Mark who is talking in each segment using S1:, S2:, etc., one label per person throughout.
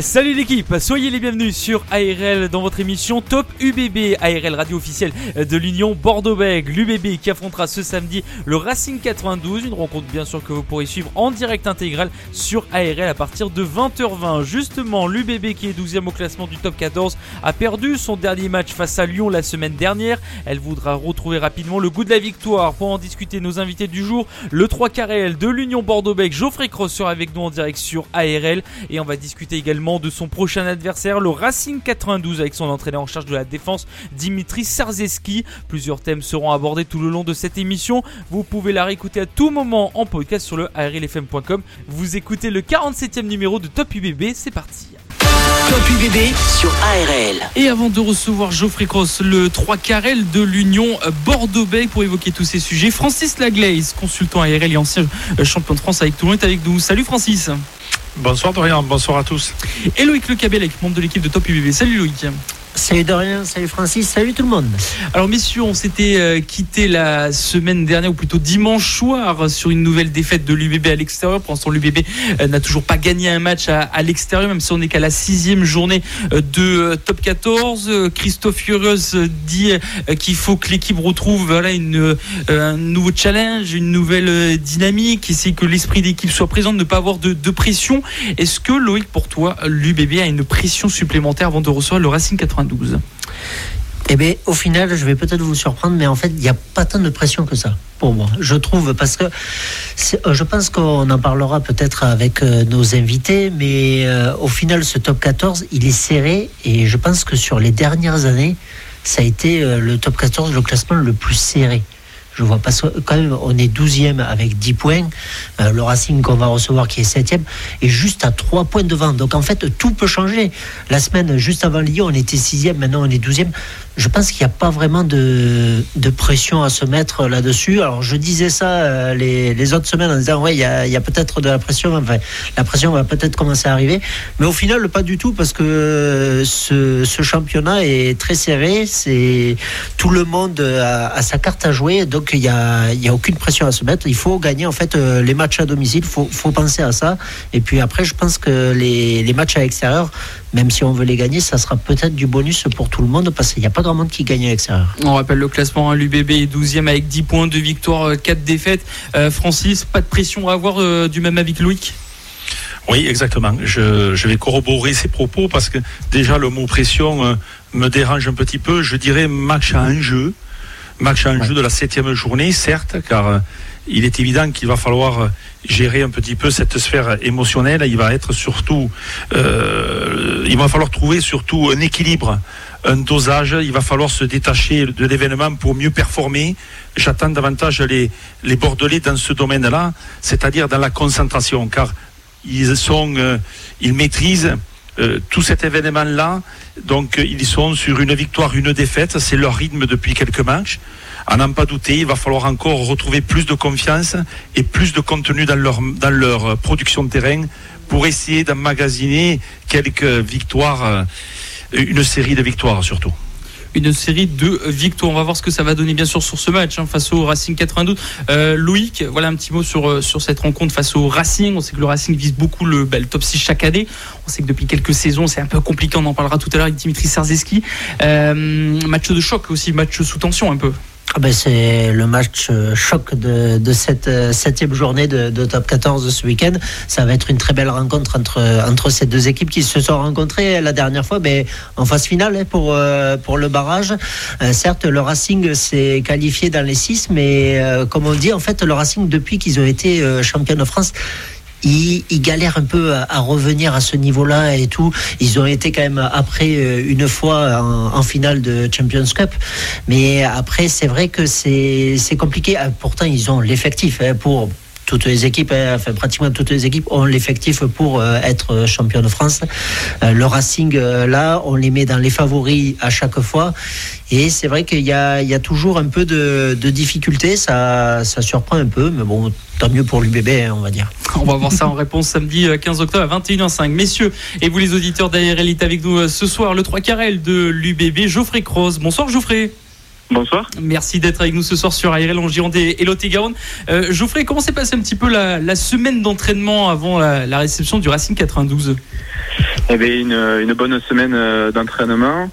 S1: Salut l'équipe, soyez les bienvenus sur ARL dans votre émission Top UBB, ARL radio officielle de l'Union Bordeaux-Bègles. L'UBB qui affrontera ce samedi le Racing 92, une rencontre bien sûr que vous pourrez suivre en direct intégral sur ARL à partir de 20h20. Justement, l'UBB qui est 12e au classement du Top 14 a perdu son dernier match face à Lyon la semaine dernière. Elle voudra retrouver rapidement le goût de la victoire. Pour en discuter, nos invités du jour, le 3 carrel de l'Union Bordeaux-Bègles, Geoffrey Cross sera avec nous en direct sur ARL et on va discuter également de son prochain adversaire, le Racing 92, avec son entraîneur en charge de la défense, Dimitri Sarzeski. Plusieurs thèmes seront abordés tout le long de cette émission. Vous pouvez la réécouter à tout moment en podcast sur le arlfm.com. Vous écoutez le 47e numéro de Top UBB, c'est parti.
S2: Top UBB sur ARL.
S1: Et avant de recevoir Geoffrey Cross, le 3 carrel de l'Union Bordeaux-Bègles pour évoquer tous ces sujets, Francis Laglaise, consultant ARL et ancien champion de France avec tout le monde, est avec nous. Salut Francis.
S3: Bonsoir Dorian, bonsoir à tous.
S1: Et Loïc Le Cabellec, membre de l'équipe de Top UBB. Salut Loïc.
S4: Salut Dorian, salut Francis, salut tout le monde.
S1: Alors messieurs, on s'était euh, quitté la semaine dernière, ou plutôt dimanche soir, sur une nouvelle défaite de l'UBB à l'extérieur. Pour l'instant, l'UBB euh, n'a toujours pas gagné un match à, l'extérieur, même si on n'est qu'à la sixième journée euh, de top 14. Christophe Furieuse dit qu'il faut que l'équipe retrouve voilà, une, un nouveau challenge, une nouvelle dynamique, c'est que l'esprit d'équipe soit présent, ne pas avoir de, de pression. Est-ce que Loïc, pour toi, l'UBB a une pression supplémentaire avant de recevoir le Racing 80
S4: eh bien, au final, je vais peut-être vous surprendre, mais en fait, il n'y a pas tant de pression que ça, pour moi. Je trouve, parce que euh, je pense qu'on en parlera peut-être avec euh, nos invités, mais euh, au final, ce top 14, il est serré, et je pense que sur les dernières années, ça a été le top 14, le classement le plus serré. Je vois pas quand même, on est 12e avec 10 points. le Racing qu'on va recevoir qui est 7e est juste à 3 points devant. Donc en fait, tout peut changer. La semaine juste avant Lyon, on était 6e, maintenant on est 12e je pense qu'il n'y a pas vraiment de, pression à se mettre là-dessus. Alors je disais ça euh, les, autres semaines en disant ouais il y a, peut-être de la pression, enfin la pression va peut-être commencer à arriver, mais au final pas du tout parce que ce, championnat est très serré, tout le monde a, sa carte à jouer, donc il n'y a, a aucune pression à se mettre. Il faut gagner en fait euh, les matchs à domicile, faut, faut penser à ça. Et puis après je pense que les, les matchs à l'extérieur même si on veut les gagner, ça sera peut-être du bonus pour tout le monde parce qu'il n'y a pas grand monde qui gagne à l'extérieur.
S1: On rappelle le classement, hein, l'UBB est 12e avec 10 points, 2 victoires, 4 euh, défaites. Euh, Francis, pas de pression à avoir euh, du même avec Loïc?
S3: Oui, exactement. Je, vais corroborer ces propos parce que déjà le mot pression me dérange un petit peu. Je dirais match à enjeu, match à enjeu de la septième journée, certes, car il est évident qu'il va falloir gérer un petit peu cette sphère émotionnelle. Il va être surtout, euh, il va falloir trouver surtout un équilibre, un dosage. Il va falloir se détacher de l'événement pour mieux performer. J'attends davantage les, les Bordelais dans ce domaine-là, c'est-à-dire dans la concentration, car ils sont, euh, ils maîtrisent. Euh, tout cet événement-là, donc ils sont sur une victoire, une défaite, c'est leur rythme depuis quelques matchs à n'en pas douter, il va falloir encore retrouver plus de confiance et plus de contenu dans leur, dans leur production de terrain pour essayer d'emmagasiner quelques victoires, euh, une série de victoires surtout
S1: une série de victoires. On va voir ce que ça va donner bien sûr sur ce match hein, face au Racing 92. Euh, Loïc, voilà un petit mot sur, euh, sur cette rencontre face au Racing. On sait que le Racing vise beaucoup le, bah, top 6 chaque année. On sait que depuis quelques saisons, c'est un peu compliqué. On en parlera tout à l'heure avec Dimitri Sarzeski. match de choc aussi, match sous tension un peu.
S4: Ah ben c'est le match euh, choc de, de cette euh, septième journée de, top 14 de ce week-end. Ça va être une très belle rencontre entre, entre ces deux équipes qui se sont rencontrées la dernière fois mais en phase finale hein, pour, euh, pour le barrage. certes, le Racing s'est qualifié dans les six, mais comme on dit, en fait, le Racing, depuis qu'ils ont été champions de France, ils, galèrent un peu à, revenir à ce niveau-là et tout. Ils ont été quand même après euh, une fois en, finale de Champions Cup, mais après c'est vrai que c'est compliqué. Ah, pourtant ils ont l'effectif hein, pour toutes les équipes, hein, enfin pratiquement toutes les équipes ont l'effectif pour être champion de France. le Racing, là, on les met dans les favoris à chaque fois. Et c'est vrai qu'il y, a, toujours un peu de, difficulté, ça, ça surprend un peu, mais bon, tant mieux pour l'UBB, hein, on va dire.
S1: On va voir ça en réponse samedi 15 euh, octobre à 21h05. Messieurs, et vous les auditeurs d'ARL, avec nous euh, ce soir, le 3 carrel de l'UBB, Geoffrey Cross. Bonsoir Geoffrey.
S5: Bonsoir.
S1: Merci d'être avec nous ce soir sur ARL en Gironde et Lot-et-Garonne. Euh, Geoffrey, comment s'est passé un petit peu la, semaine d'entraînement avant la, réception du Racing 92
S5: Eh bien, une, une bonne semaine d'entraînement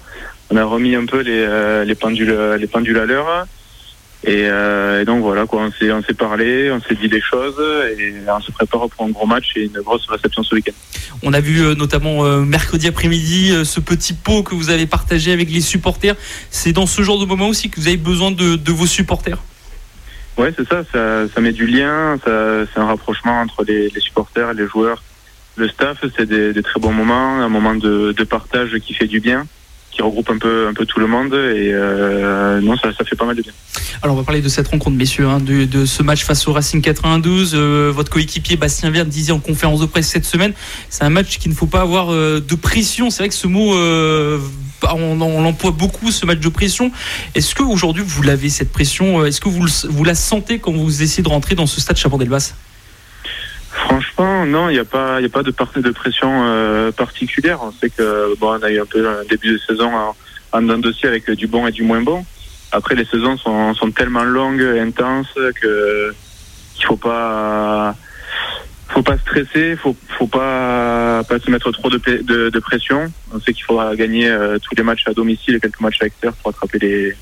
S5: on a remis un peu les, euh, les pendules les pendules à l'heure. Euh, et, donc voilà, quoi, on s'est, on s'est parlé, on s'est dit des choses et on se prépare pour un gros match et une grosse réception ce week-end.
S1: On a vu euh, notamment mercredi après-midi ce petit pot que vous avez partagé avec les supporters. C'est dans ce genre de moment aussi que vous avez besoin de, de vos supporters?
S5: Ouais, c'est ça, ça, met du lien, ça, c'est un rapprochement entre les, les, supporters, les joueurs, le staff. C'est des, des, très bons moments, un moment de, de partage qui fait du bien qui regroupe un peu, un peu tout le monde. Et euh, non, ça, ça, fait pas mal de bien.
S1: Alors, on va parler de cette rencontre, messieurs, hein, de, ce match face au Racing 92. Euh, votre coéquipier Bastien Verne disait en conférence de presse cette semaine c'est un match qu'il ne faut pas avoir euh, de pression. C'est vrai que ce mot, on, on l'emploie beaucoup, ce match de pression. Est-ce qu'aujourd'hui, vous l'avez, cette pression? Est-ce que vous, vous la sentez quand vous essayez de rentrer dans ce stade Chabandelbas
S5: Franchement, non, il n'y a pas, il a pas de, de pression euh, particulière. On sait que bon, on a eu un peu un début de saison en, en dossier avec du bon et du moins bon. Après, les saisons sont, sont tellement longues et intenses que qu'il faut pas, faut pas stresser, faut, faut pas, pas se mettre trop de, de, de pression. On sait qu'il faudra gagner euh, tous les matchs à domicile et quelques matchs à l'extérieur pour attraper les,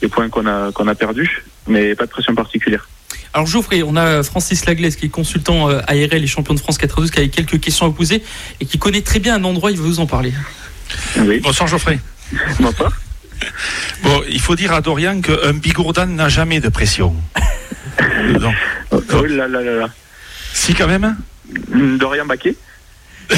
S5: les points qu'on a, qu'on a perdus, mais pas de pression particulière.
S1: Alors Geoffrey, on a Francis Laglaise qui est consultant euh, ARL et champion de France 92 qui a quelques questions à poser et qui connaît très bien un endroit, il va vous en parler.
S3: Oui. Bonsoir Geoffrey.
S5: Bonsoir.
S3: Bon, il faut dire à Dorian qu'un bigourdan n'a jamais de pression.
S5: non. Oh, oh là là là là.
S3: Si quand même
S5: Dorian Baquet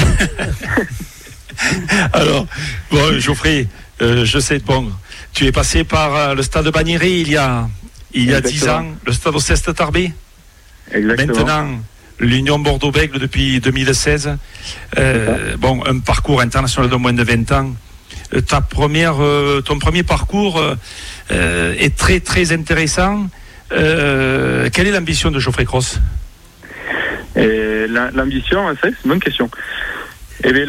S3: Alors, bon, Geoffrey, euh, je sais, bon, tu es passé par euh, le stade de Bagnéry il y a il y a dix ans, le Stade Ceste Tarbé. Maintenant, l'Union Bordeaux-Bègle depuis 2016. Euh, bon, un parcours international de moins de 20 ans. Euh, ta première, euh, ton premier parcours est très très intéressant. quelle est l'ambition de Geoffrey Cross?
S5: L'ambition, c'est une bonne question. Eh bien,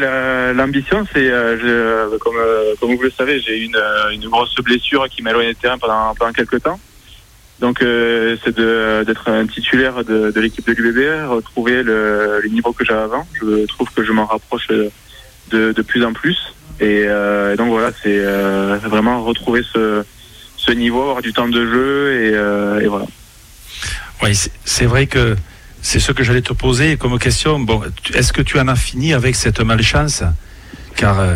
S5: l'ambition, c'est, comme, comme vous le savez, j'ai eu une, une grosse blessure qui m'a éloigné du terrain pendant, pendant quelques temps. Donc euh, c'est d'être un titulaire de, de l'équipe de l'UBB, retrouver le, le, niveau que j'avais avant. Je trouve que je m'en rapproche de, de, plus en plus. Et euh, donc voilà, c'est euh, vraiment retrouver ce, ce niveau, avoir du temps de jeu et, euh, et voilà.
S3: Oui, c'est vrai que c'est ce que j'allais te poser comme question. Bon, est-ce que tu en as fini avec cette malchance? Car euh,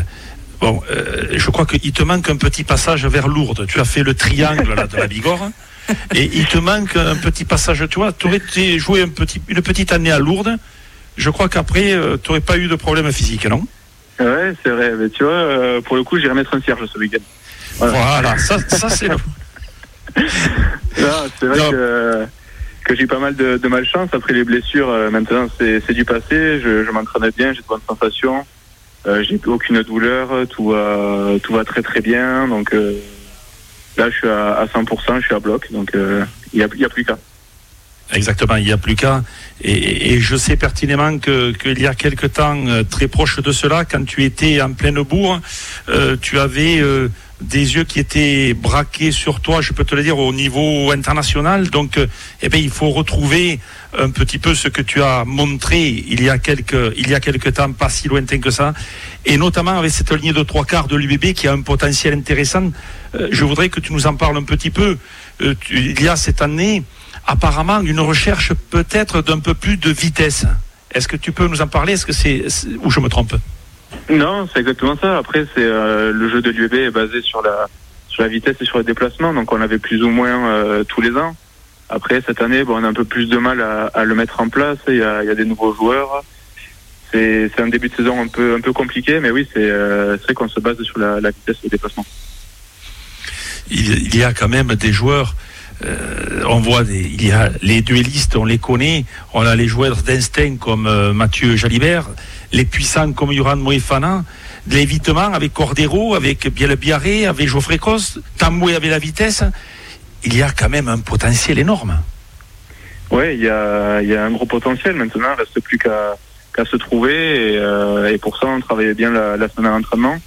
S3: bon, euh, je crois qu'il te manque un petit passage vers Lourdes. Tu as fait le triangle là, de la Bigorre et il te manque un petit passage. Tu vois, tu aurais joué un petit, une petite année à Lourdes. Je crois qu'après, euh, tu n'aurais pas eu de problème physique, non?
S5: Ouais, c'est vrai. Mais tu vois, euh, pour le coup, j'irai mettre un cierge ce week-end.
S3: Voilà, ça, ça c'est le.
S5: c'est vrai que, que j'ai eu pas mal de, de, malchance après les blessures. Euh, maintenant, c'est du passé. Je, je m'entraînais bien, j'ai de bonnes sensations. j'ai aucune douleur. Tout va, tout va très très bien. Donc, Là, je suis à, 100%, je suis à bloc, donc euh, il n'y a, plus qu'à.
S3: Exactement, il n'y a plus qu'à. Et, je sais pertinemment qu'il y a quelque temps, euh, très proche de cela, quand tu étais en pleine bourre, euh, tu avais des yeux qui étaient braqués sur toi, je peux te le dire, au niveau international. Donc, eh bien, il faut retrouver un petit peu ce que tu as montré il y a quelques, il y a quelques temps, pas si lointain que ça, et notamment avec cette ligne de trois quarts de l'UBB qui a un potentiel intéressant. Euh, je voudrais que tu nous en parles un petit peu. Euh, il y a cette année apparemment une recherche peut-être d'un peu plus de vitesse. Est-ce que tu peux nous en parler? Est-ce que c'est ou je me trompe?
S5: Non, c'est exactement ça. Après, c'est euh, le jeu de l'UBB est basé sur la sur la vitesse et sur le déplacement. Donc, on avait plus ou moins tous les ans. Après, cette année, bon, on a un peu plus de mal à, le mettre en place. Il y a, des nouveaux joueurs. C'est un début de saison un peu, un peu compliqué, mais oui, c'est vrai qu'on se base sur la vitesse et le déplacement
S3: il, y a quand même des joueurs euh, on voit, il y a les duellistes, on les connaît. On a les joueurs d'instinct comme euh, Mathieu Jalibert, les puissants comme Yoran Moefana, l'évitement avec Cordero, avec Biel Biarré, avec Geoffrey Cos, Tamboué avec la vitesse. Il y a quand même un potentiel énorme.
S5: Oui, il y a, un gros potentiel. Maintenant, il reste plus qu'à se trouver. Et, euh, et pour ça, on travaillait bien la, semaine à l'entraînement.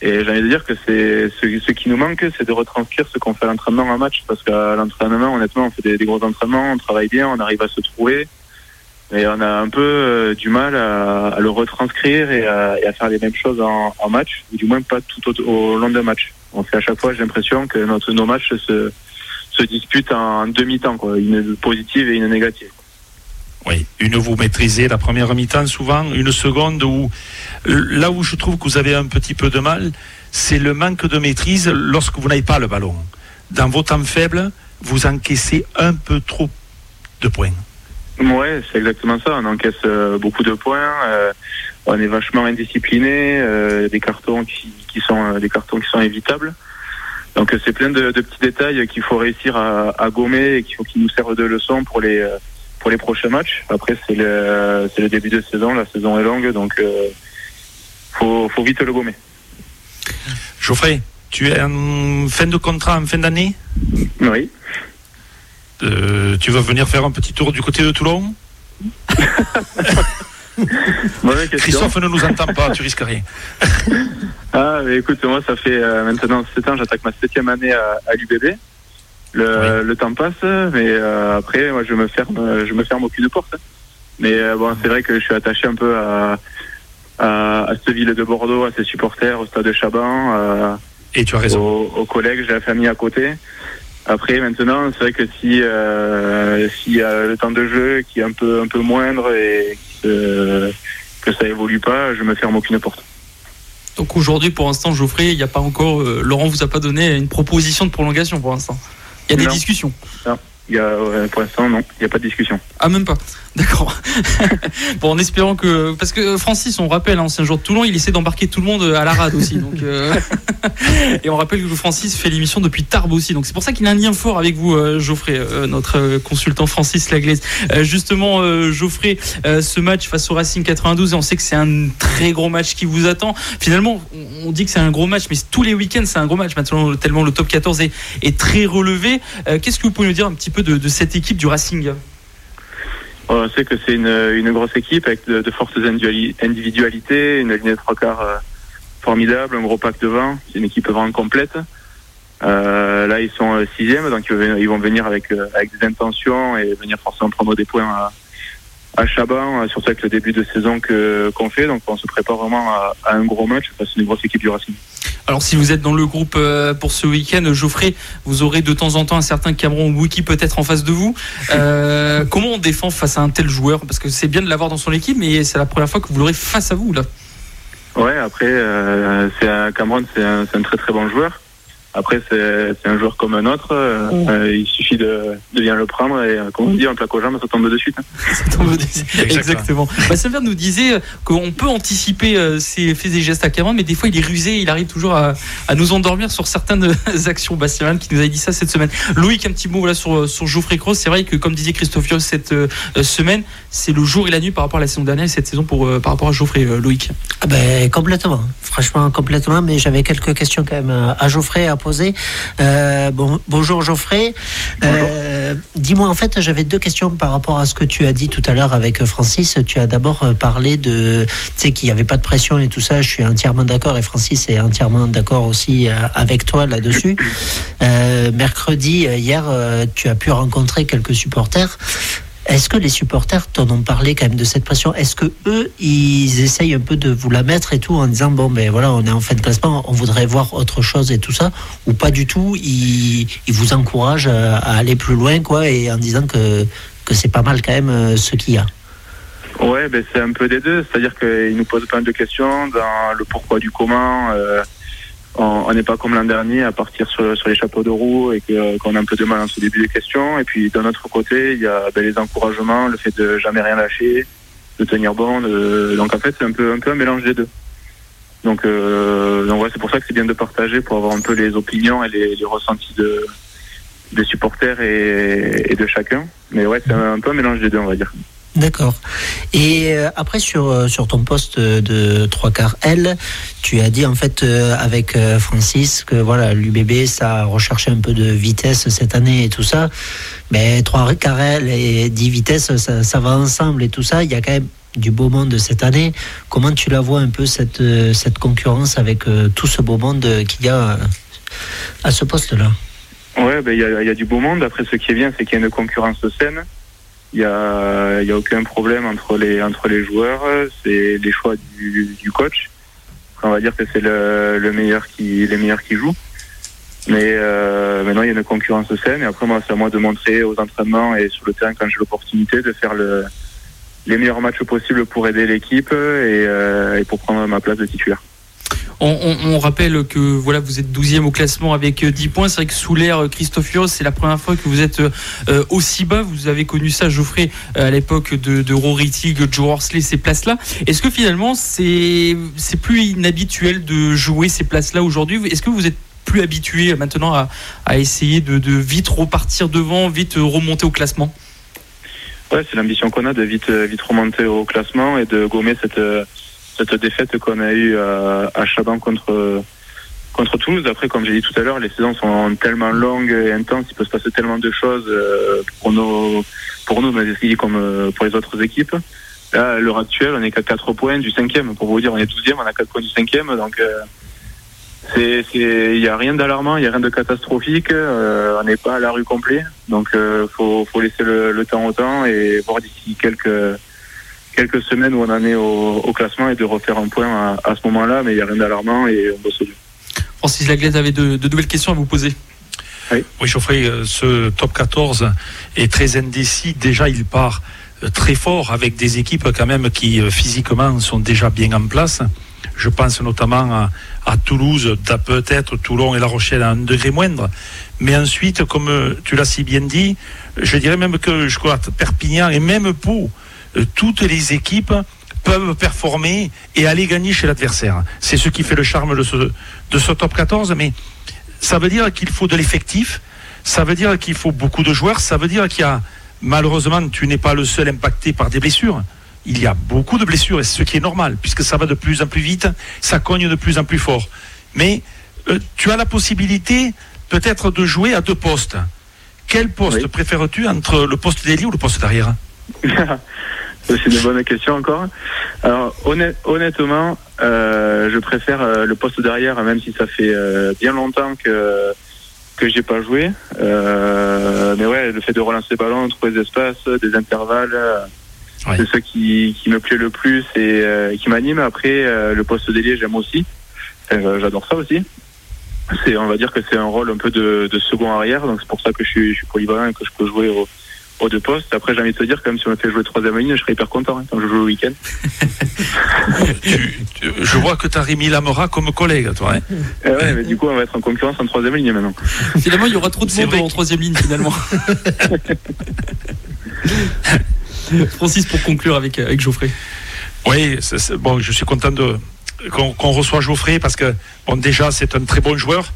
S5: Et j'ai envie de dire que c'est ce, ce qui nous manque, c'est de retranscrire ce qu'on fait à l'entraînement en match. Parce qu'à l'entraînement, honnêtement, on fait des, gros entraînements, on travaille bien, on arrive à se trouver. Mais on a un peu euh, du mal à, le retranscrire et à, et à, faire les mêmes choses en, en, match, ou du moins pas tout au, au long d'un match. On fait à chaque fois, j'ai l'impression que notre, nos matchs se, se disputent en demi-temps, quoi, une positive et une négative.
S3: Oui, une vous maîtrisez la première mi-temps souvent, une seconde où là où je trouve que vous avez un petit peu de mal, c'est le manque de maîtrise lorsque vous n'avez pas le ballon. Dans vos temps faibles, vous encaissez un peu trop de points.
S5: Ouais, c'est exactement ça. On encaisse euh, beaucoup de points. Euh, on est vachement indiscipliné. Euh, des cartons qui, sont des cartons qui sont évitables. Donc c'est plein de, petits détails qu'il faut réussir à, à gommer et qui, qui nous servent de leçon pour les pour les prochains matchs. Après, c'est le, début de saison, la saison est longue, donc euh, faut, faut vite le gommer.
S3: Geoffrey, tu es en fin de contrat, en fin d'année?
S5: Oui.
S3: Euh, tu vas venir faire un petit tour du côté de Toulon? Christophe ne nous entend pas, tu risques rien.
S5: ah, mais écoute, moi, ça fait euh, maintenant 7 ans, j'attaque ma septième année à, à l'UBB. Le, oui. le, temps passe, mais euh, après, moi, je me ferme, je me ferme aucune porte. Mais euh, bon, c'est vrai que je suis attaché un peu à, à, à, cette ville de Bordeaux, à ses supporters, au stade de Chaban, euh,
S3: et tu as raison.
S5: Aux, aux, collègues, j'ai la famille à côté. Après, maintenant, c'est vrai que si euh, s'il y a le temps de jeu qui est un peu un peu moindre et que, que ça évolue pas, je me ferme aucune porte.
S1: Donc aujourd'hui, pour l'instant, Geoffrey, il n'y a pas encore. Euh, Laurent vous a pas donné une proposition de prolongation pour l'instant. Il y a des discussions.
S5: Non. Il y a, ouais, pour l'instant, non, il n'y a pas de discussion.
S1: Ah, même pas D'accord. bon, en espérant que. Parce que Francis, on rappelle, ancien joueur de Toulon, il essaie d'embarquer tout le monde à la rade aussi. Donc, euh... Et on rappelle que Francis fait l'émission depuis Tarbes aussi. Donc c'est pour ça qu'il a un lien fort avec vous, euh, Geoffrey, euh, notre consultant Francis Laglaise. Euh, justement, Geoffrey, ce match face au Racing 92, et on sait que c'est un très gros match qui vous attend. Finalement, on dit que c'est un gros match, mais tous les week-ends, c'est un gros match. Maintenant, tellement le top 14 est, très relevé. Qu'est-ce que vous pouvez nous dire un petit peu de, cette équipe du Racing?
S5: On sait que c'est une, grosse équipe avec de, fortes individualités, une ligne de trois quarts euh, formidable, un gros pack de 20. C'est une équipe vraiment complète. Euh, là, ils sont sixième, donc ils vont venir avec, euh, avec des intentions et venir forcément prendre des points à, à Chaban, surtout avec le début de saison que qu'on fait. Donc, on se prépare vraiment à, à un gros match face à une grosse équipe du Racing.
S1: Alors si vous êtes dans le groupe euh, pour ce week-end, Geoffrey, vous aurez de temps en temps un certain Cameron Wiki peut-être en face de vous. Euh, comment on défend face à un tel joueur? Parce que c'est bien de l'avoir dans son équipe, mais c'est la première fois que vous l'aurez face à vous là.
S5: Ouais, après, euh, c'est un, Cameron, c'est un, un, très très bon joueur. Après, c'est un joueur comme un autre. Euh, il suffit de, de, bien le prendre et, comme on dit, un plaque aux jambes, ça tombe de suite.
S1: ça tombe de suite. Exactement. Bah, Sylvain nous disait qu'on peut anticiper euh, ses faits et gestes à Cameron, mais des fois, il est rusé. Il arrive toujours à, à nous endormir sur certaines actions. Bastien qui nous avait dit ça cette semaine. Loïc, un petit mot voilà, sur, sur Geoffrey Cross. C'est vrai que, comme disait Christophe Viol cette euh, semaine, c'est le jour et la nuit par rapport à la saison dernière et cette saison pour, euh, par rapport à Geoffrey, Loïc.
S4: Ah ben, complètement. Franchement, complètement. Mais j'avais quelques questions quand même à Geoffrey à poser. Euh, bon, bonjour Geoffrey. Euh, Dis-moi, en fait, j'avais deux questions par rapport à ce que tu as dit tout à l'heure avec Francis. Tu as d'abord parlé de, tu sais, qu'il n'y avait pas de pression et tout ça. Je suis entièrement d'accord et Francis est entièrement d'accord aussi avec toi là-dessus. Euh, mercredi, hier, tu as pu rencontrer quelques supporters. Est-ce que les supporters t'en ont parlé quand même de cette pression? Est-ce que eux, ils essayent un peu de vous la mettre et tout en disant bon ben voilà, on est en fin de classement, on voudrait voir autre chose et tout ça, ou pas du tout Ils, vous encouragent à, aller plus loin quoi et en disant que que c'est pas mal quand même ce qu'il y a?
S5: Ouais, ben c'est un peu des deux, c'est-à-dire qu'ils nous posent plein de questions dans le pourquoi du comment. Euh on n'est pas comme l'an dernier à partir sur, sur, les chapeaux de roue et qu'on a un peu de mal en ce début de questions. Et puis d'un autre côté, il y a ben, les encouragements, le fait de jamais rien lâcher, de tenir bon. De... Donc en fait, c'est un peu, un peu un mélange des deux. Donc, euh, donc ouais, c'est pour ça que c'est bien de partager pour avoir un peu les opinions et les, les ressentis de, des supporters et, et de chacun. Mais ouais, c'est un, peu un mélange des deux, on va dire.
S4: D'accord. Et euh, après, sur, euh, sur ton poste de trois quarts L, tu as dit en fait euh, avec Francis que voilà, l'UBB, ça a recherché un peu de vitesse cette année et tout ça. Mais trois quarts L et 10 vitesses, ça, va ensemble et tout ça. Il y a quand même du beau monde cette année. Comment tu la vois un peu cette, cette concurrence avec tout ce beau monde qu'il y a à ce poste-là?
S5: Ouais, ben, il y, a, du beau monde. Après, ce qui est bien, c'est qu'il y a une concurrence saine. Il y a, y a aucun problème entre les entre les joueurs. C'est les choix du, du, coach. On va dire que c'est le, le, meilleur qui les meilleurs qui jouent. Mais euh, maintenant, il y a une concurrence saine. Et après, moi, c'est à moi de montrer aux entraînements et sur le terrain quand j'ai l'opportunité de faire le, les meilleurs matchs possibles pour aider l'équipe et, euh, et pour prendre ma place de titulaire.
S1: On, rappelle que voilà, vous êtes 12e au classement avec 10 euh, points. C'est vrai que sous l'ère euh, Christophe c'est la première fois que vous êtes euh, aussi bas. Vous avez connu ça, Geoffrey, à l'époque de, de Rory Tig, Joe Horsley, ces places-là. Est-ce que finalement, c'est plus inhabituel de jouer ces places-là aujourd'hui? Est-ce que vous êtes plus habitué maintenant à, essayer de, vite repartir devant, vite remonter au classement?
S5: Ouais, c'est l'ambition qu'on a de vite, vite remonter au classement et de gommer cette cette défaite qu'on a eue à, à Chaban contre contre Toulouse. Après, comme j'ai dit tout à l'heure, les saisons sont tellement longues et intenses, il peut se passer tellement de choses euh, pour nos pour nous, mais aussi comme euh, pour les autres équipes. Là, à l'heure actuelle, on est qu'à 4 points du cinquième. Pour vous dire, on est 12e, on a 4 points du cinquième. Donc, euh, c'est, il n'y a rien d'alarmant, il n'y a rien de catastrophique. on n'est pas à la rue complet. Donc, faut, faut laisser le, temps au temps et voir d'ici quelques quelques semaines où on en est au, classement et de refaire un point à, ce moment-là, mais il n'y a rien d'alarmant et on bosse
S1: Francis Laglaise avait de, nouvelles questions à vous poser.
S3: Oui, oui Geoffrey, euh, ce top 14 est très indécis. Déjà, il part euh, très fort avec des équipes quand même qui euh, physiquement sont déjà bien en place. Je pense notamment à, Toulouse, peut-être Toulon et La Rochelle à un degré moindre. Mais ensuite, comme tu l'as si bien dit, je dirais même que je crois Perpignan et même Pau euh, toutes les équipes peuvent performer et aller gagner chez l'adversaire. C'est ce qui fait le charme de ce, de ce top 14, mais ça veut dire qu'il faut de l'effectif, ça veut dire qu'il faut beaucoup de joueurs, ça veut dire qu'il y a, malheureusement, tu n'es pas le seul impacté par des blessures. Il y a beaucoup de blessures, et ce qui est normal, puisque ça va de plus en plus vite, ça cogne de plus en plus fort. Mais euh, tu as la possibilité peut-être de jouer à deux postes. Quel poste préfères-tu entre le poste d'ailier ou le poste d'arrière?
S5: C'est une bonne question encore. Alors honnêtement, euh, je préfère euh, le poste derrière, même si ça fait euh, bien longtemps que que j'ai pas joué. mais ouais, le fait de relancer le ballon, trouver des espaces, des intervalles, c'est ce qui, qui me plaît le plus et qui m'anime. Après, le poste d'ailier, j'aime aussi. J'adore ça aussi. C'est, on va dire que c'est un rôle un peu de, de second arrière, donc c'est pour ça que je suis, je suis polyvalent et que je peux jouer au, aux deux postes. Après, j'ai envie de te dire, quand même, si on me fait jouer troisième ligne, je serais hyper content hein, quand je joue le week-end.
S3: je vois que tu as Rémi Lamora comme collègue, toi. Hein.
S5: Eh ouais, mais du coup, on va être en concurrence en troisième ligne maintenant.
S1: Finalement, il y aura trop de monde en troisième ligne, finalement. Francis, pour conclure avec, avec Geoffrey.
S3: Oui, bon, je suis content de qu'on reçoit Geoffrey parce que bon, déjà, c'est un très bon joueur.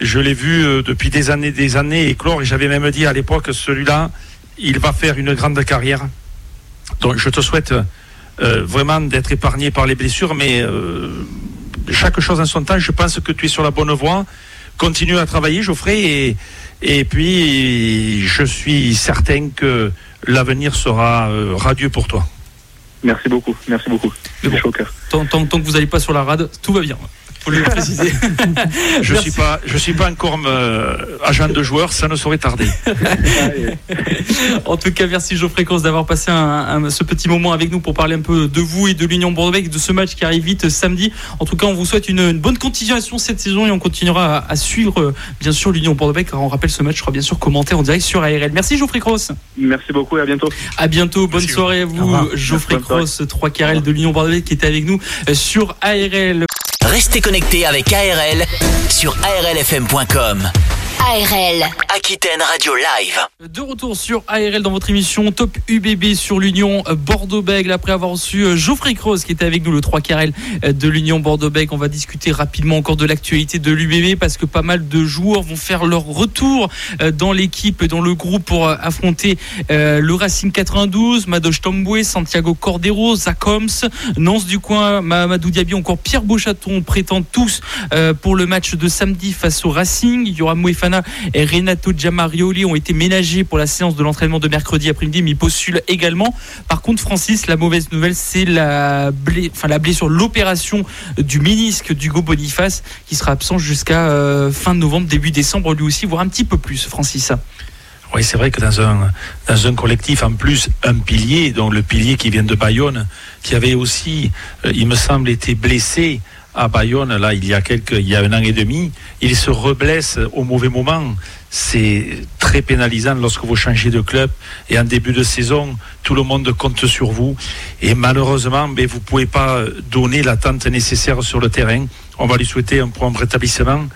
S3: Je l'ai vu euh, depuis des années, des années éclore et j'avais même dit à l'époque celui-là, il va faire une grande carrière. Donc je te souhaite euh, vraiment d'être épargné par les blessures, mais euh, chaque chose en son temps, je pense que tu es sur la bonne voie. Continue à travailler, Geoffrey, et, et puis je suis certain que l'avenir sera euh, radieux pour toi.
S5: Merci beaucoup, merci beaucoup.
S1: Tant, tant, tant, que vous n'allez pas sur la rade, tout va bien le préciser.
S3: je ne suis, pas, je suis pas encore euh, agent de joueur, ça ne saurait tarder.
S1: en tout cas, merci Geoffrey Cross d'avoir passé un, ce petit moment avec nous pour parler un peu de vous et de l'Union Bordeaux, de ce match qui arrive vite samedi. En tout cas, on vous souhaite une, bonne continuation cette saison et on continuera à, suivre euh, bien sûr l'Union Bordeaux. On rappelle ce match sera bien sûr commenté en direct sur ARL. Merci Geoffrey Cross.
S5: Merci beaucoup et à bientôt.
S1: À bientôt, bonne soirée à vous, Geoffrey Cross, 3 KRL de l'Union Bordeaux qui était avec nous euh, sur ARL.
S2: Restez connectés avec ARL sur arlfm.com.
S6: ARL. Aquitaine Radio Live.
S1: De retour sur ARL dans votre émission Top UBB sur l'Union Bordeaux-Bègles. Après avoir reçu euh, Geoffrey Croze qui était avec nous, le 3 carrel euh, de l'Union Bordeaux-Bègles, on va discuter rapidement encore de l'actualité de l'UBB parce que pas mal de joueurs vont faire leur retour euh, dans l'équipe, dans le groupe pour affronter le Racing 92, Madoche Tomboué, Santiago Cordero, Zach Holmes, Nance du coin, Mamadou Diaby, encore Pierre Beauchaton prétendent tous pour le match de samedi face au Racing. Il y aura Mouefana et Renato Giamarioli ont été ménagés pour la séance de l'entraînement de mercredi après-midi, mais ils postulent également. Par contre, Francis, la mauvaise nouvelle, c'est la, enfin, la blessure, l'opération du ménisque d'Hugo Boniface, qui sera absent jusqu'à euh, fin novembre, début décembre, lui aussi, voire un petit peu plus, Francis.
S3: Oui, c'est vrai que dans un, dans un collectif, en plus, un pilier, donc le pilier qui vient de Bayonne, qui avait aussi, euh, il me semble, été blessé à Bayonne, là, il y a quelques, il y a un an et demi, il se reblesse au mauvais moment. C'est très pénalisant lorsque vous changez de club et en début de saison, tout le monde compte sur vous. Et malheureusement, mais ben, vous ne pouvez pas donner l'attente nécessaire sur le terrain. On va lui souhaiter un prompt rétablissement.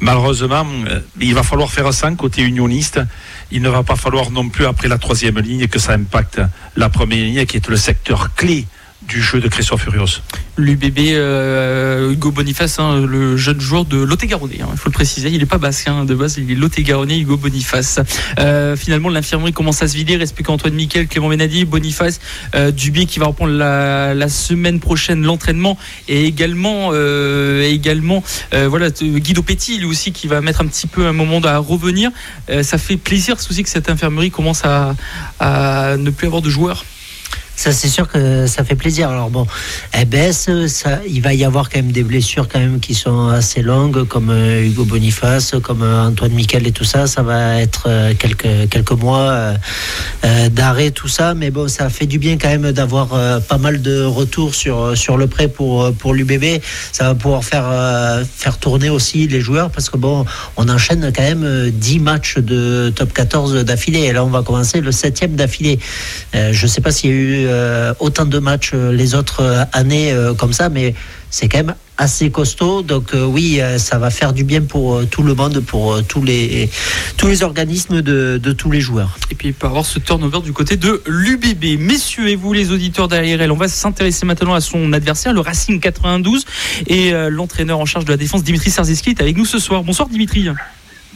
S3: Malheureusement, euh, il va falloir faire ça côté unioniste. Il ne va pas falloir non plus après la troisième ligne que ça impacte la première ligne qui est le secteur clé du jeu de Christophe Furios.
S1: L'UBB euh, Hugo Boniface, hein, le jeune joueur de Lot-et-Garonne, hein, il faut le préciser, il n'est pas basque hein, de base, il est Lot-et-Garonne, Hugo Boniface. Euh, finalement, l'infirmerie commence à se vider, reste plus qu'Antoine Miquel, Clément Benadi, Boniface, euh, qui va reprendre la, semaine prochaine l'entraînement et également, euh, également voilà, Guido Petit, lui aussi, qui va mettre un petit peu un moment à revenir. ça fait plaisir aussi que cette infirmerie commence à ne plus avoir de joueurs.
S4: Ça, c'est sûr que ça fait plaisir. Alors bon, elle baisse. Ça, il va y avoir quand même des blessures quand même qui sont assez longues, comme euh, Hugo Boniface, comme euh, Antoine Miquel et tout ça. Ça va être euh, quelques quelques mois d'arrêt, tout ça. Mais bon, ça fait du bien quand même d'avoir pas mal de retours sur sur le prêt pour pour l'UBB. Ça va pouvoir faire faire tourner aussi les joueurs parce que bon, on enchaîne quand même 10 matchs de top 14 d'affilée. Et là, on va commencer le septième d'affilée. je sais pas s'il y a eu euh, autant de matchs euh, les autres euh, années comme ça, mais c'est quand même assez costaud. Donc oui, ça va faire du bien pour tout le monde, pour tous les tous les organismes de, tous les joueurs.
S1: Et puis il peut avoir ce turnover du côté de l'UBB. Messieurs et vous les auditeurs d'ARL, on va s'intéresser maintenant à son adversaire, le Racing 92, et l'entraîneur en charge de la défense, Dimitri Sarziski, est avec nous ce soir. Bonsoir Dimitri.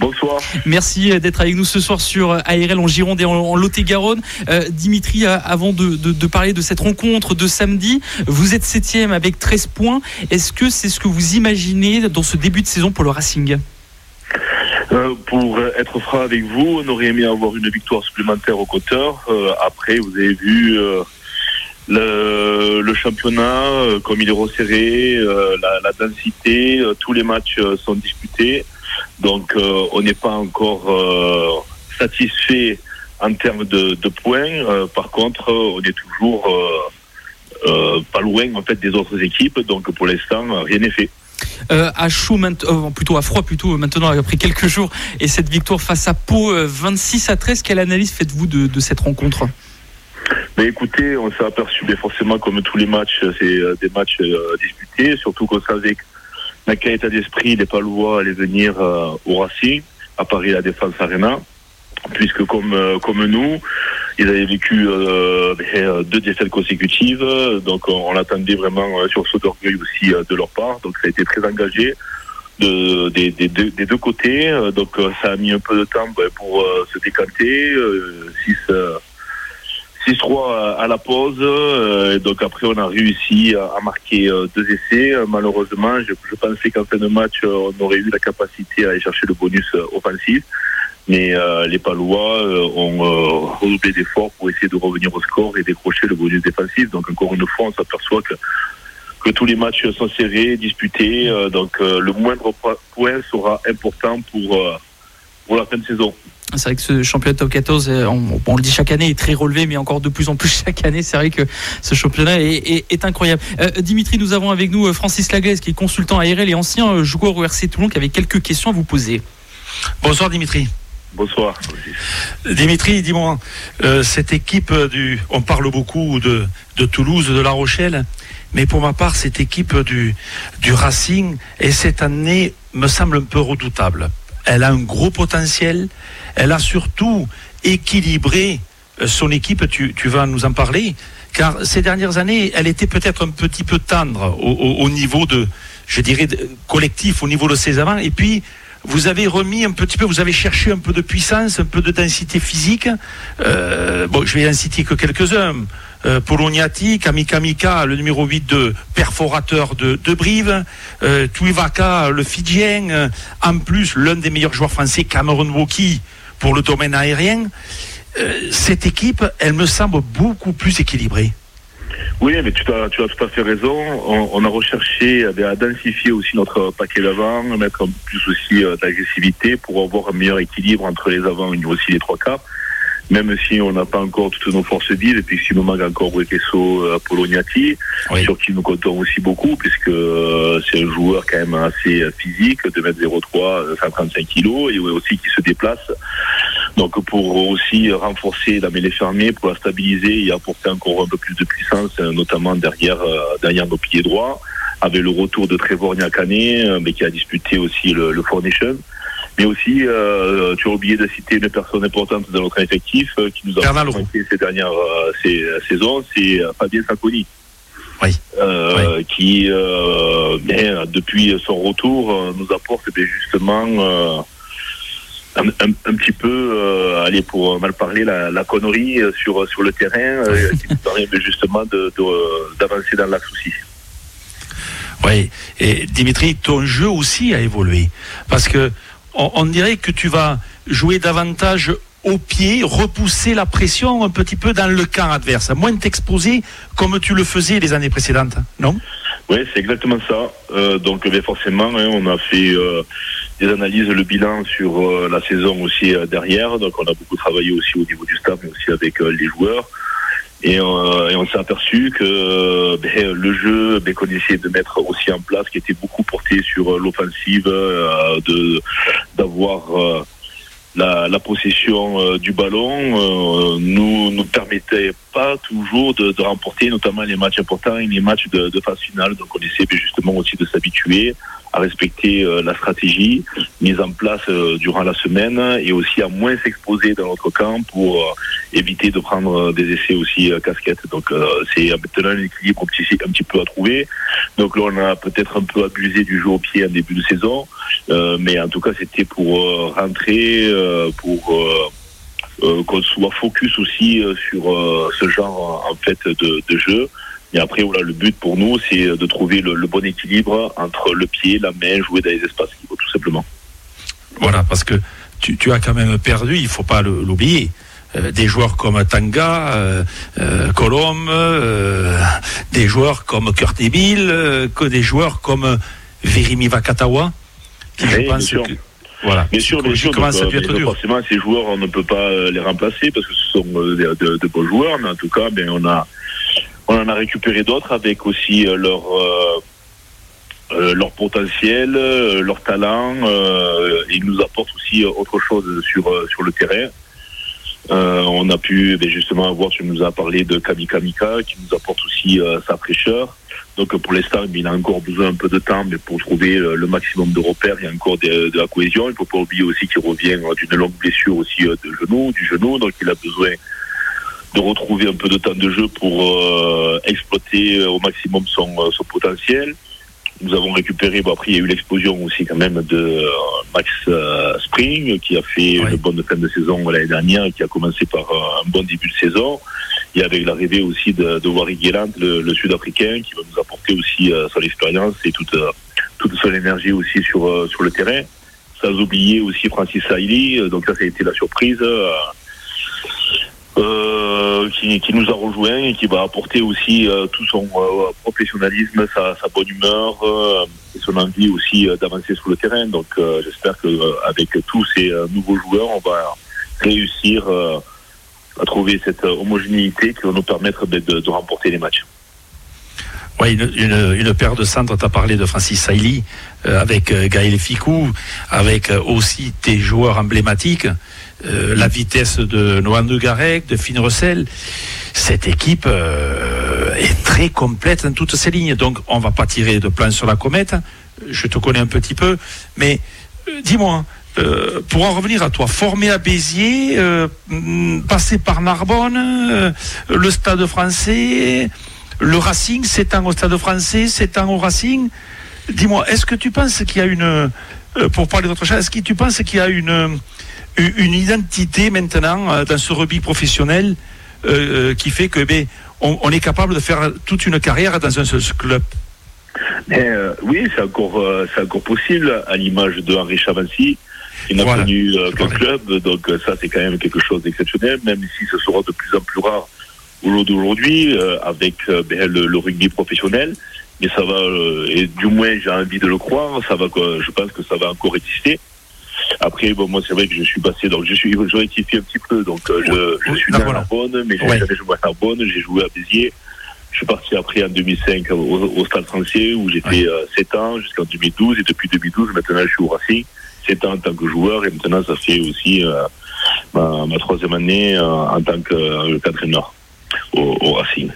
S7: Bonsoir.
S1: Merci d'être avec nous ce soir sur ARL en Gironde et en, Lot-et-Garonne. Euh, Dimitri, euh, avant de, parler de cette rencontre de samedi, vous êtes septième avec 13 points. Est-ce que c'est ce que vous imaginez dans ce début de saison pour le Racing?
S7: Euh, pour être franc avec vous, on aurait aimé avoir une victoire supplémentaire au compteur. après, vous avez vu le, championnat, comme il est resserré, la, densité, tous les matchs sont disputés. Donc euh, on n'est pas encore euh, satisfait en termes de, points. Euh, par contre, on est toujours pas loin en fait des autres équipes. Donc pour l'instant, rien n'est fait.
S1: à chaud, plutôt à froid, plutôt maintenant après quelques jours, et cette victoire face à Pau, 26 à 13, quelle analyse faites-vous de, cette rencontre?
S7: Mais écoutez, on s'est aperçu, mais forcément, comme tous les matchs, c'est des matchs disputés, surtout qu'on savait dans quel état d'esprit les Palois allaient venir euh, au Racing, à Paris la Défense Arena, puisque comme, euh, comme nous, ils avaient vécu euh, ben, deux défaites consécutives, donc on, l'attendait vraiment sur ce d'orgueil aussi de leur part, donc ça a été très engagé. De, des, des, des, deux côtés, donc ça a mis un peu de temps ben, pour se décanter. 6 6-3 à la pause. Euh, donc après, on a réussi à marquer euh, deux essais. Euh, malheureusement, je, pensais qu'en fin de match, on aurait eu la capacité à aller chercher le bonus offensif. Mais les Palois ont redoublé d'efforts pour essayer de revenir au score et décrocher le bonus défensif. Donc encore une fois, on s'aperçoit que, tous les matchs sont serrés, disputés. donc le moindre point sera important pour la fin de saison.
S1: C'est vrai que ce championnat top 14, euh, on, le dit chaque année, est très relevé, mais encore de plus en plus chaque année. C'est vrai que ce championnat est, incroyable. Euh, Dimitri, nous avons avec nous euh, Francis Laglaise, qui est consultant ARL et ancien joueur au RC Toulon, qui avait quelques questions à vous poser.
S3: Bonsoir Dimitri.
S7: Bonsoir.
S3: Dimitri, dis-moi, cette équipe du, on parle beaucoup de, de, Toulouse, de La Rochelle, mais pour ma part, cette équipe du, du Racing, et cette année, me semble un peu redoutable elle a un gros potentiel. Elle a surtout équilibré euh, son équipe, tu, vas nous en parler, car ces dernières années, elle était peut-être un petit peu tendre au, au- au niveau de, je dirais, collectif, au niveau de ses avants. Et puis, vous avez remis un petit peu, vous avez cherché un peu de puissance, un peu de densité physique. Euh, bon, je vais en citer que quelques-uns. Euh, Poloniati, Kamikamika, le numéro 8 de perforateur de, de Brive, euh, Tuivaka, le Fidjien, en plus l'un des meilleurs joueurs français, Cameron Woki, pour le domaine aérien. Euh, cette équipe, elle me semble beaucoup plus équilibrée.
S7: Oui, mais tu as, tu as tout à fait raison. On, on a recherché à densifier aussi notre paquet d'avant, mettre un peu plus aussi euh, d'agressivité pour avoir un meilleur équilibre entre les avants et aussi les trois quarts. Même si on n'a pas encore toutes nos forces vives, et puis s'il nous manque encore Poloniati,
S3: Oui.
S7: sur qui nous comptons aussi beaucoup, puisque euh, c'est un joueur quand même assez euh, physique, de mètre 03, euh, 135 kilos, et aussi qui se déplace. Donc pour aussi renforcer la mêlée fermée, pour la stabiliser et apporter encore un peu plus de puissance, euh, notamment derrière, derrière nos pieds droits, avec le retour de Trevor Nyakane, euh, mais qui a disputé aussi le, le. Mais aussi, euh, tu as oublié de citer une personne importante de notre effectif euh, qui nous a manqué ces dernières euh, ces, saisons, c'est Fabien Sacconi.
S3: Oui.
S7: Qui, depuis son retour, nous apporte bien, justement un, un- un petit peu, euh, allez, pour mal parler, la, la connerie sur, sur le terrain, euh, qui nous permet justement de- de- d'avancer dans l'axe aussi.
S3: Oui, et Dimitri, ton jeu aussi a évolué. Parce que on, dirait que tu vas jouer davantage au pied, repousser la pression un petit peu dans le camp adverse, moins t'exposer comme tu le faisais les années précédentes, non?
S7: Oui, c'est exactement ça. Euh, donc, ben, forcément, hein, on a fait euh, des analyses, le bilan sur euh, la saison aussi derrière. Donc, on a beaucoup travaillé aussi au niveau du staff, mais aussi avec les joueurs. Et, euh, et on s'est aperçu que ben, le jeu ben, qu'on essayait de mettre aussi en place, qui était beaucoup porté sur euh, l'offensive, euh, de d'avoir euh, la, la possession euh, du ballon, euh, nous nous permettait pas toujours de, de remporter, notamment les matchs importants et les matchs de, de phase finale. Donc on essaie ben, justement aussi de s'habituer à respecter euh, la stratégie mise en place euh, durant la semaine et aussi à moins s'exposer dans notre camp pour euh, éviter de prendre des essais aussi casquettes. Donc c'est maintenant un équilibre un petit, peu à trouver. Donc là on a peut-être un peu abusé du jeu au pied en début de saison, mais en tout cas c'était pour rentrer, pour qu'on soit focus aussi sur ce genre en fait de, de jeu. Et après, voilà, le but pour nous, c'est de trouver le, le bon équilibre entre le pied, la main, jouer dans les espaces libres, tout simplement.
S3: Voilà, parce que tu, tu as quand même perdu, il faut pas l'oublier. euh, des joueurs comme Tanga, euh, euh, Colombe, euh, des joueurs comme Kurt euh, que des joueurs comme Virimi Vakatawa, qui je
S7: Oui, bien
S3: pense
S7: sûr.
S3: que voilà,
S7: Bien sûr, bien sûr. donc,
S3: ça.
S7: Forcément, ces joueurs, on ne peut pas les remplacer parce que ce sont de, de- de bons joueurs, mais en tout cas, ben, on a, on en a récupéré d'autres avec aussi euh, leur, euh, euh, leur potentiel, leur talent. ils nous apportent aussi autre chose sur, sur le terrain. On a pu ben, justement avoir, tu nous as parlé de Kamikamika qui nous apporte aussi sa fraîcheur. Donc pour l'instant, il a encore besoin un peu de temps, mais pour trouver le maximum de repères, il y a encore de, de la cohésion. Il ne faut pas oublier aussi qu'il revient d'une longue blessure aussi de genou, du genou, donc il a besoin de retrouver un peu de temps de jeu pour euh, exploiter euh, au maximum son, euh, son potentiel. Nous avons récupéré, bon après il y a eu l'explosion aussi quand même de euh, Max Spring qui a fait une bonne fin de saison l'année dernière et qui a commencé par un bon début de saison. Et avec l'arrivée aussi de, de Gellant, le, le Sud-Africain, qui va nous apporter aussi euh, son expérience et toute, toute son énergie aussi sur, euh, sur le terrain. Sans oublier aussi Francis euh, donc ça, ça a été la surprise. euh, qui, qui nous a rejoint et qui va apporter aussi euh, tout son euh, professionnalisme, sa, bonne humeur euh, et son envie aussi euh, d'avancer sur le terrain. Donc euh, j'espère que euh, avec tous ces euh, nouveaux joueurs, on va réussir euh, à trouver cette euh, homogénéité qui va nous permettre de, remporter les matchs.
S3: Oui, une, paire de centres, tu as parlé de Francis Sailly, euh, avec euh, Gaël Ficou, avec euh, aussi tes joueurs emblématiques, euh, la vitesse de Noan de Garec, de Finn Russell. Cette équipe euh, est très complète dans toutes ses lignes, donc on va pas tirer de plan sur la comète. Je te connais un petit peu, mais euh, dis-moi, pour en revenir à toi, formé à Béziers, mm, passé par Narbonne, le Stade français, le Racing, ans au Stade français, ans au Racing. Dis-moi, est-ce que tu penses qu'il y a une, pour parler d'autre chose, est-ce que tu penses qu'il y a une, une identité maintenant euh, dans ce rugby professionnel euh, euh, qui fait que ben, on, on est capable de faire toute une carrière dans un seul club
S7: Mais, euh, oui, c'est encore, euh, c'est encore possible, à l'image de Henri Chavancy, qui n'a
S3: Voilà.
S7: connu euh, qu'un club, donc ça c'est quand même quelque chose d'exceptionnel, même si ce sera de plus en plus rare au jour d'aujourd'hui, avec ben, le, le rugby professionnel. Mais ça va, et du moins j'ai envie de le croire, ça va, quoi, je pense que ça va encore exister. Après, bon, moi c'est vrai que je suis passé, donc je suis, je rectifie un petit peu, donc euh, je, je suis né à
S3: Narbonne.
S7: Narbonne, mais j'ai
S3: Ouais.
S7: jamais joué à Narbonne, j'ai joué à Béziers. Je suis parti après en 2005 au, au Stade français où j'étais
S3: Ouais.
S7: 7 ans jusqu'en 2012 et depuis 2012 maintenant je suis au Racing. 7 ans en tant que joueur et maintenant ça fait aussi euh, ma, ma troisième année euh, en tant que- qu'entraîneur au, au Racing.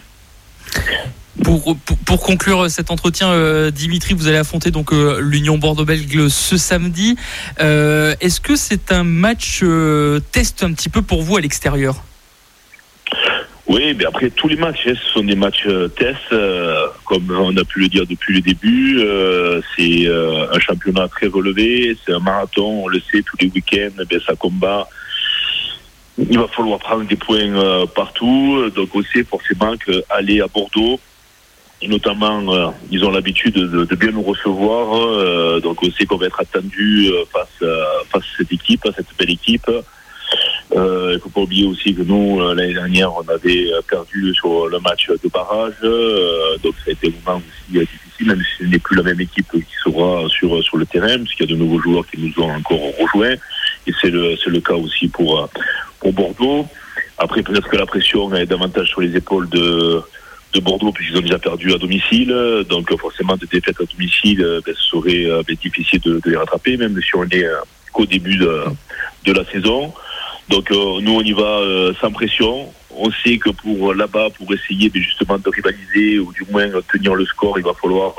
S1: Pour, pour, conclure cet entretien, euh, Dimitri, vous allez affronter donc euh, l'Union Bordeaux-Bègles ce samedi. Euh, Est-ce que c'est un match euh, test un petit peu pour vous à l'extérieur?
S7: Oui, après tous les matchs, hein, ce sont des matchs euh, tests, euh, comme on a pu le dire depuis le début. euh, c'est euh, un championnat très relevé, c'est un marathon, on le sait, tous les week-ends, ben, ça combat. Il va falloir prendre des points euh, partout, donc on sait forcément qu'aller à Bordeaux, notamment, euh, ils ont l'habitude de, bien nous recevoir, euh, donc on sait qu'on va être attendu euh, face, face à cette équipe, à cette belle équipe. Il ne faut pas oublier aussi que nous, l'année dernière, on avait perdu sur le match de barrage. donc ça a été un moment aussi difficile, même si ce n'est plus la même équipe qui sera sur, sur le terrain, puisqu'il y a de nouveaux joueurs qui nous ont encore rejoints. Et c'est le, le cas aussi pour, pour Bordeaux. Après, peut-être que la pression est davantage sur les épaules de, de Bordeaux, puisqu'ils ont déjà perdu à domicile. Donc forcément, des défaites à domicile, euh, ben, ce serait euh, ben, difficile de, les rattraper, même si on est euh, qu'au début de, la saison. Donc nous on y va sans pression. On sait que pour là-bas, pour essayer ben, justement de rivaliser ou du moins tenir le score, il va falloir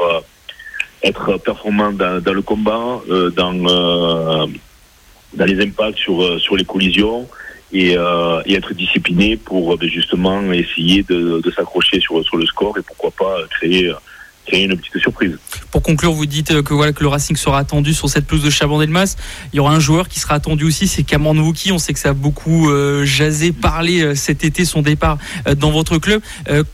S7: être performant dans, le combat, dans, les impacts sur les collisions et, euh, et être discipliné pour euh, ben, justement essayer de, s'accrocher sur, le score et pourquoi pas euh, créer, une petite surprise.
S1: Pour conclure, vous dites que le Racing sera attendu sur cette pelouse de Chabandelmas. Il y aura un joueur qui sera attendu aussi, c'est Cameron Wookie. On sait que ça a beaucoup euh, jasé, parlé cet été son départ dans votre club.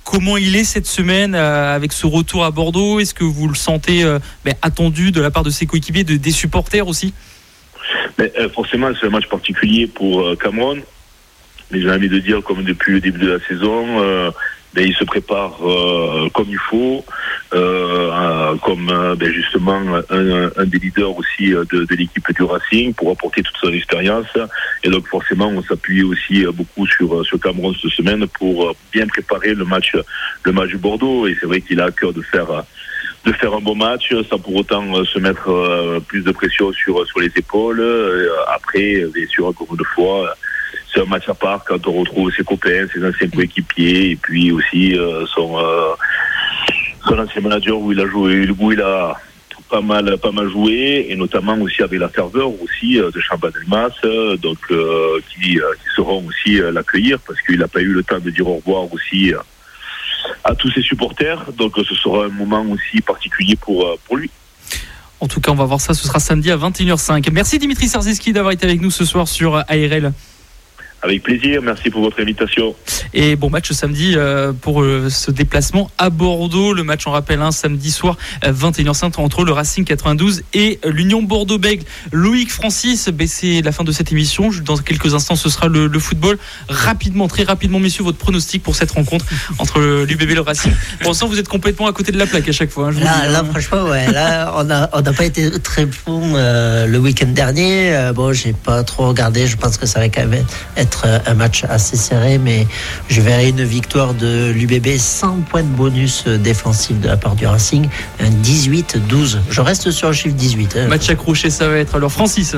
S1: Comment il est cette semaine avec ce retour à Bordeaux? Est-ce que vous le sentez ben, attendu de la part de ses coéquipiers, de, des supporters aussi?
S7: Mais, euh, forcément, c'est un match particulier pour euh, Cameron. Mais j'ai envie de dire, comme depuis le début de la saison, euh, ben, il se prépare comme il faut, comme ben, justement un, des leaders aussi de, l'équipe du Racing pour apporter toute son expérience. Et donc forcément, on s'appuie aussi beaucoup sur, sur Cameron cette semaine pour bien préparer le match, le match Bordeaux. Et c'est vrai qu'il a à cœur de faire de faire un bon match sans pour autant euh, se mettre euh, plus de pression sur sur les épaules. Euh, après, bien sûr, encore une fois, euh, c'est un match à part quand on retrouve ses copains, ses anciens coéquipiers et puis aussi euh, son euh, son ancien manager où il a joué, où il a pas mal pas mal joué et notamment aussi avec la ferveur aussi euh, de euh, donc euh, qui, euh, qui sauront aussi euh, l'accueillir parce qu'il n'a pas eu le temps de dire au revoir aussi euh, à tous ses supporters. Donc euh, ce sera un moment aussi particulier pour, euh, pour lui.
S1: En tout cas, on va voir ça. Ce sera samedi à 21h05. Merci Dimitri Sarziski d'avoir été avec nous ce soir sur ARL.
S7: Avec plaisir, merci pour votre invitation.
S1: Et bon match samedi euh, pour euh, ce déplacement à Bordeaux. Le match, on rappelle, un samedi soir, euh, 21h05 entre le Racing 92 et l'Union Bordeaux-Bègles. Loïc Francis, ben, c'est la fin de cette émission. Dans quelques instants, ce sera le, le football. Rapidement, très rapidement, messieurs, votre pronostic pour cette rencontre entre l'UBB et le Racing. Pour l'instant, vous êtes complètement à côté de la plaque à chaque fois. hein, je
S4: Là,
S1: le dis,
S4: là,
S1: hein.
S4: franchement, ouais, là, on n'a on n'a pas été très bon euh, le week-end dernier. Euh, bon, j'ai pas trop regardé. Je pense que ça va quand même être un match assez serré, mais je verrai une victoire de l'UBB sans point de bonus défensif de la part du Racing. Un 18-12. Je reste sur le chiffre 18. hein.
S1: Match accroché, ça va être. Alors, Francis,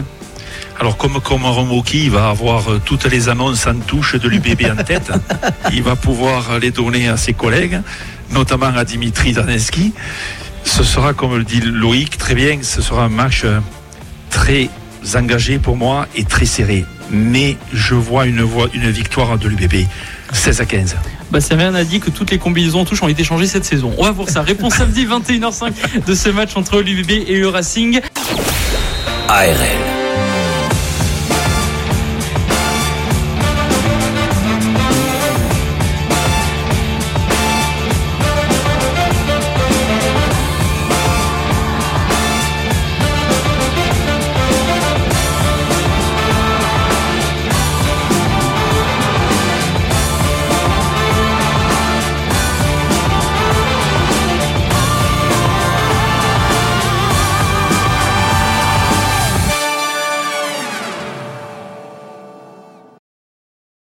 S3: Alors comme comme Romoki, il va avoir euh, toutes les annonces en touche de l'UBB en tête. Il va pouvoir les donner à ses collègues, notamment à Dimitri Daneski. Ce sera, comme le dit Loïc, très bien, ce sera un match euh, très engagés pour moi et très serrés. Mais je vois une, voie- une victoire de l'UBB 16 à 15.
S1: Bah, rien a dit que toutes les combinaisons en touche ont été changées cette saison. On va voir ça. Réponse samedi 21h05 de ce match entre l'UBB et le Racing.
S2: ARL.